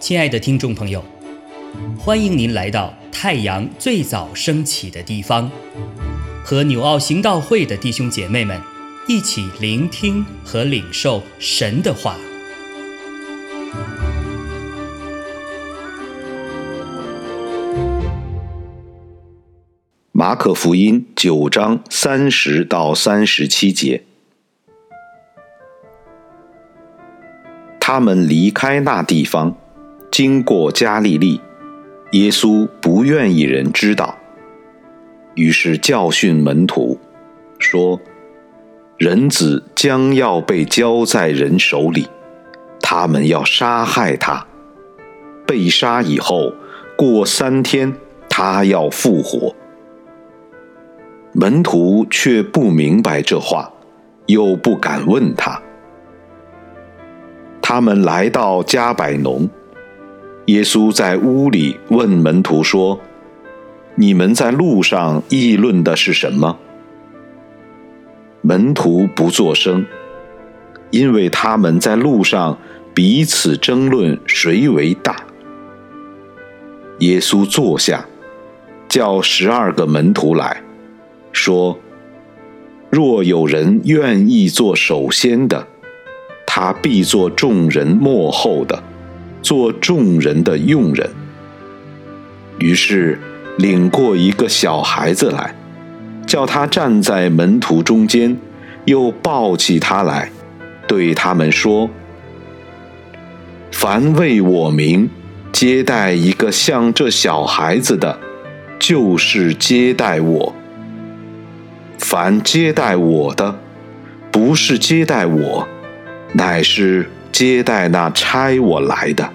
亲爱的听众朋友，欢迎您来到太阳最早升起的地方，和纽奥行道会的弟兄姐妹们一起聆听和领受神的话。马可福音九章三十到三十七节，他们离开那地方。经过加利利，耶稣不愿意人知道，于是教训门徒，说：“人子将要被交在人手里，他们要杀害他。被杀以后，过三天，他要复活。”门徒却不明白这话，又不敢问他。他们来到加百农。耶稣在屋里问门徒说：“你们在路上议论的是什么？”门徒不作声，因为他们在路上彼此争论谁为大。耶稣坐下，叫十二个门徒来说：“若有人愿意做首先的，他必做众人幕后的。”做众人的用人，于是领过一个小孩子来，叫他站在门徒中间，又抱起他来，对他们说：“凡为我名接待一个像这小孩子的，就是接待我；凡接待我的，不是接待我，乃是。”接待那差我来的。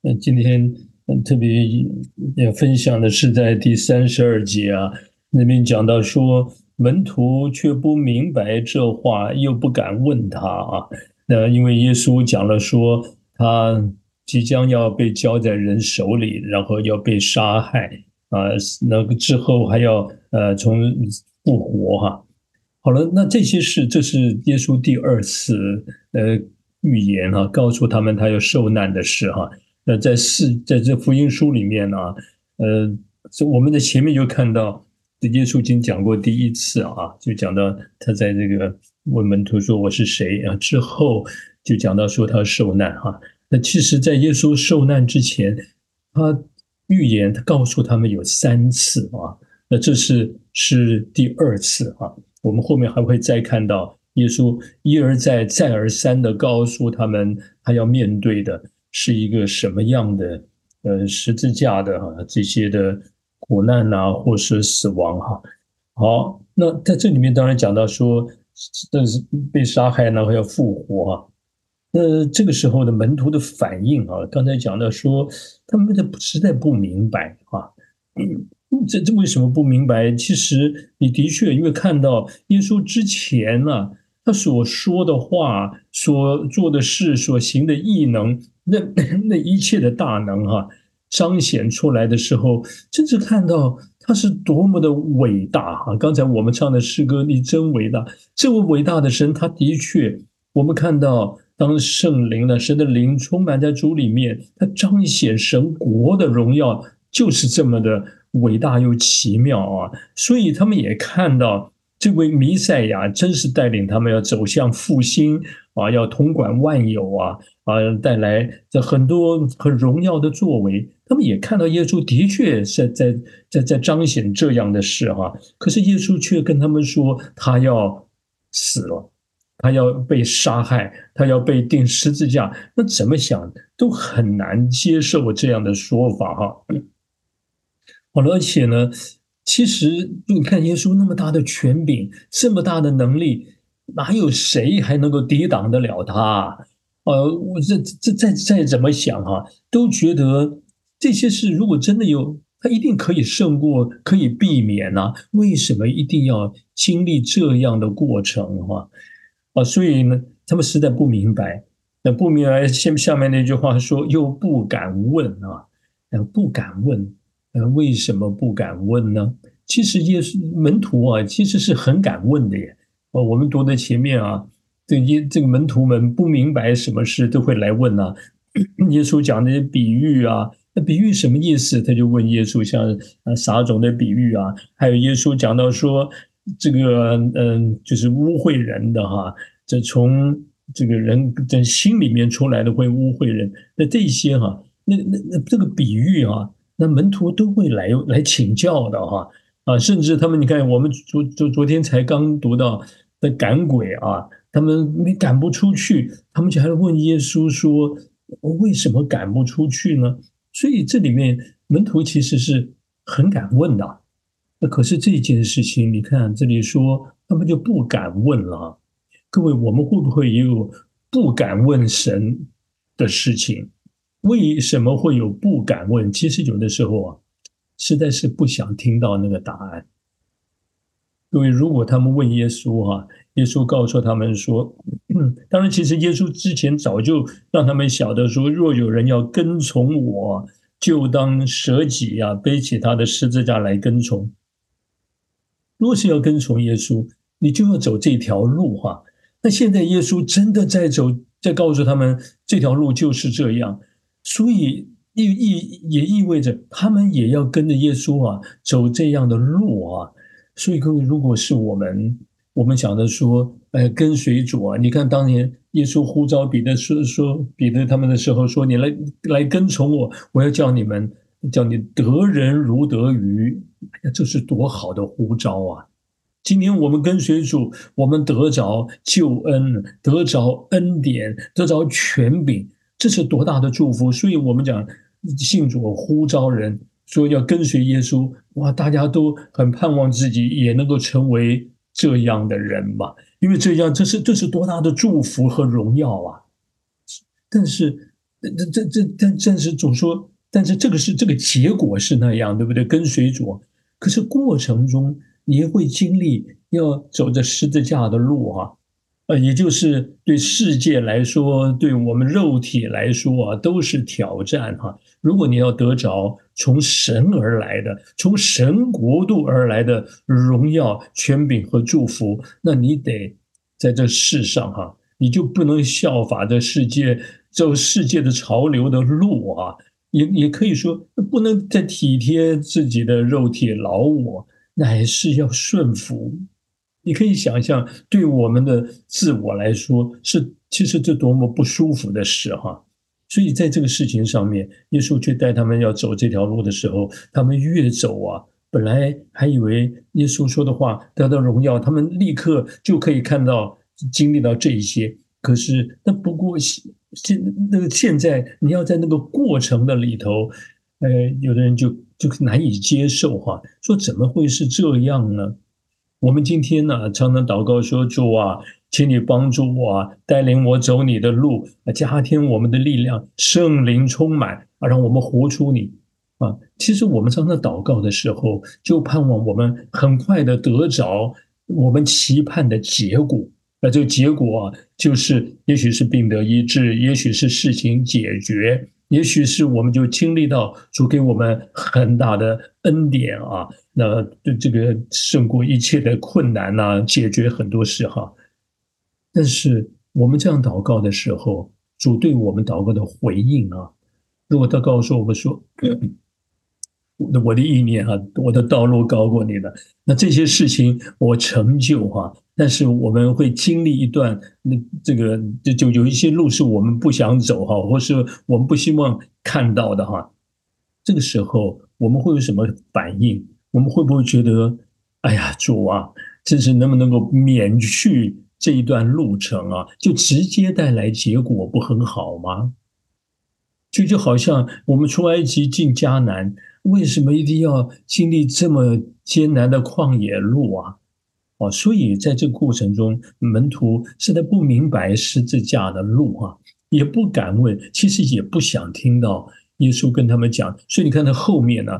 那今天特别要分享的是在第三十二节啊，那边讲到说，门徒却不明白这话，又不敢问他啊。那因为耶稣讲了说他。即将要被交在人手里，然后要被杀害啊！那个之后还要呃从复活哈。好了，那这些事，这是耶稣第二次呃预言哈，告诉他们他要受难的事哈。那在四在这福音书里面呢，呃，我们在前面就看到耶稣已经讲过第一次啊，就讲到他在这个问门徒说我是谁啊，之后就讲到说他受难哈。那其实，在耶稣受难之前，他预言，他告诉他们有三次啊。那这是是第二次啊。我们后面还会再看到耶稣一而再、再而三的告诉他们，他要面对的是一个什么样的呃十字架的哈这些的苦难啊，或是死亡哈。好，那在这里面当然讲到说，这是被杀害，然后要复活哈。那这个时候的门徒的反应啊，刚才讲到说，他们的实在不明白啊，嗯这这为什么不明白？其实你的确因为看到耶稣之前呢，他所说的话、所做的事、所行的异能，那那一切的大能哈，彰显出来的时候，真是看到他是多么的伟大哈！刚才我们唱的诗歌，你真伟大，这位伟大的神，他的确，我们看到。当圣灵呢，神的灵充满在主里面，他彰显神国的荣耀，就是这么的伟大又奇妙啊！所以他们也看到这位弥赛亚真是带领他们要走向复兴啊，要统管万有啊啊，带来这很多很荣耀的作为。他们也看到耶稣的确是在在在彰显这样的事哈，可是耶稣却跟他们说，他要死了。他要被杀害，他要被钉十字架，那怎么想都很难接受这样的说法哈。好了，而且呢，其实你看耶稣那么大的权柄，这么大的能力，哪有谁还能够抵挡得了他？呃，我这这再再怎么想哈，都觉得这些事如果真的有，他一定可以胜过，可以避免呐。为什么一定要经历这样的过程哈？啊所以呢，他们实在不明白，那不明白下下面那句话说又不敢问啊，呃不敢问，呃为什么不敢问呢？其实耶稣门徒啊，其实是很敢问的耶。哦，我们读的前面啊，这耶这个门徒们不明白什么事都会来问啊。耶稣讲那些比喻啊，那比喻什么意思？他就问耶稣，像啊撒种的比喻啊，还有耶稣讲到说这个嗯，就是污秽人的哈，这从。这个人在心里面出来的会污秽人，那这些哈，那那那这个比喻哈，那门徒都会来来请教的哈啊，甚至他们你看，我们昨昨昨天才刚读到的赶鬼啊，他们你赶不出去，他们就还问耶稣说，为什么赶不出去呢？所以这里面门徒其实是很敢问的，可是这件事情，你看这里说他们就不敢问了。各位，我们会不会也有不敢问神的事情？为什么会有不敢问？其实有的时候啊，实在是不想听到那个答案。各位，如果他们问耶稣哈，耶稣告诉他们说，嗯 当然，其实耶稣之前早就让他们晓得说，若有人要跟从我，就当舍己呀，背起他的十字架来跟从。若是要跟从耶稣，你就要走这条路哈。那现在耶稣真的在走，在告诉他们这条路就是这样，所以意意也意味着他们也要跟着耶稣啊走这样的路啊。所以各位，如果是我们，我们想着说，呃，跟随主啊，你看当年耶稣呼召彼得说说彼得他们的时候，说你来来跟从我，我要叫你们叫你得人如得鱼，哎呀，这是多好的呼召啊！今天我们跟随主，我们得着救恩，得着恩典，得着权柄，这是多大的祝福！所以，我们讲信主呼召人，说要跟随耶稣，哇，大家都很盼望自己也能够成为这样的人嘛，因为这样，这是这是多大的祝福和荣耀啊！但是，这这这但但是总说，但是这个是这个结果是那样，对不对？跟随主，可是过程中。你会经历要走这十字架的路啊，呃，也就是对世界来说，对我们肉体来说啊，都是挑战哈。如果你要得着从神而来的、从神国度而来的荣耀、权柄和祝福，那你得在这世上哈，你就不能效法这世界走世界的潮流的路啊，也也可以说不能再体贴自己的肉体老我。乃是要顺服，你可以想象，对我们的自我来说，是其实这多么不舒服的事哈。所以在这个事情上面，耶稣却带他们要走这条路的时候，他们越走啊，本来还以为耶稣说的话得到荣耀，他们立刻就可以看到、经历到这一些。可是那不过现那个现在，你要在那个过程的里头，呃，有的人就。就难以接受哈，说怎么会是这样呢？我们今天呢，常常祷告说：“主啊，请你帮助我，带领我走你的路，加添我们的力量，圣灵充满啊，让我们活出你啊。”其实我们常常祷告的时候，就盼望我们很快的得着我们期盼的结果。那这个结果，就是也许是病得医治，也许是事情解决。也许是我们就经历到主给我们很大的恩典啊，那对这个胜过一切的困难呐，解决很多事哈。但是我们这样祷告的时候，主对我们祷告的回应啊，如果他告诉我们说。我的意念哈，我的道路高过你的，那这些事情我成就哈，但是我们会经历一段那这个就就有一些路是我们不想走哈，或是我们不希望看到的哈，这个时候我们会有什么反应？我们会不会觉得，哎呀主啊，这是能不能够免去这一段路程啊？就直接带来结果不很好吗？就就好像我们出埃及进迦南。为什么一定要经历这么艰难的旷野路啊？哦，所以在这个过程中，门徒实在不明白十字架的路啊，也不敢问，其实也不想听到耶稣跟他们讲。所以你看，他后面呢，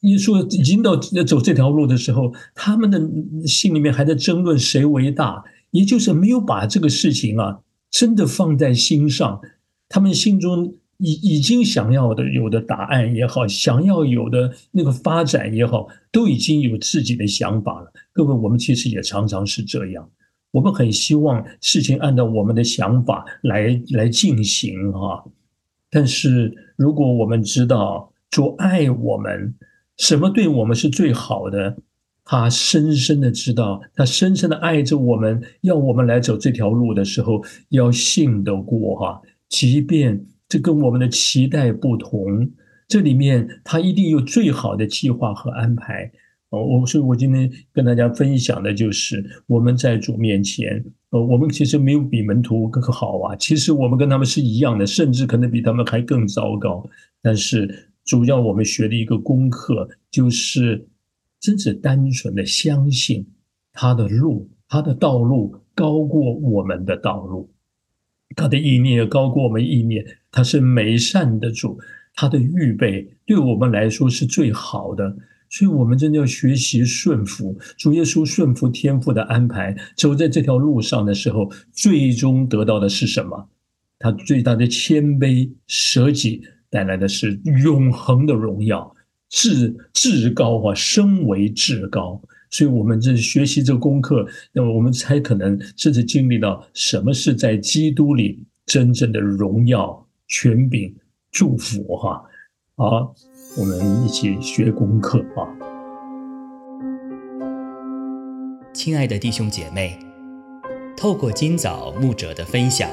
耶稣已经到走这条路的时候，他们的心里面还在争论谁为大，也就是没有把这个事情啊真的放在心上，他们心中已已经想要的有的答案也好，想要有的那个发展也好，都已经有自己的想法了。各位，我们其实也常常是这样，我们很希望事情按照我们的想法来来进行哈。但是如果我们知道主爱我们，什么对我们是最好的？他深深的知道，他深深的爱着我们，要我们来走这条路的时候，要信得过哈。即便这跟我们的期待不同，这里面他一定有最好的计划和安排。哦，我所以，我今天跟大家分享的就是我们在主面前，呃，我们其实没有比门徒更好啊。其实我们跟他们是一样的，甚至可能比他们还更糟糕。但是主要我们学的一个功课就是。真是单纯的相信他的路，他的道路高过我们的道路，他的意念高过我们意念，他是美善的主，他的预备对我们来说是最好的，所以我们真的要学习顺服主耶稣，顺服天父的安排，走在这条路上的时候，最终得到的是什么？他最大的谦卑舍己带来的是永恒的荣耀。至至高啊，升为至高，所以我们这学习这功课，那么我们才可能甚至经历到什么是在基督里真正的荣耀、权柄、祝福哈。好，我们一起学功课啊！亲爱的弟兄姐妹，透过今早牧者的分享，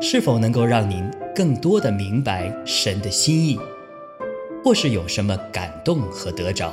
是否能够让您更多的明白神的心意？或是有什么感动和得着，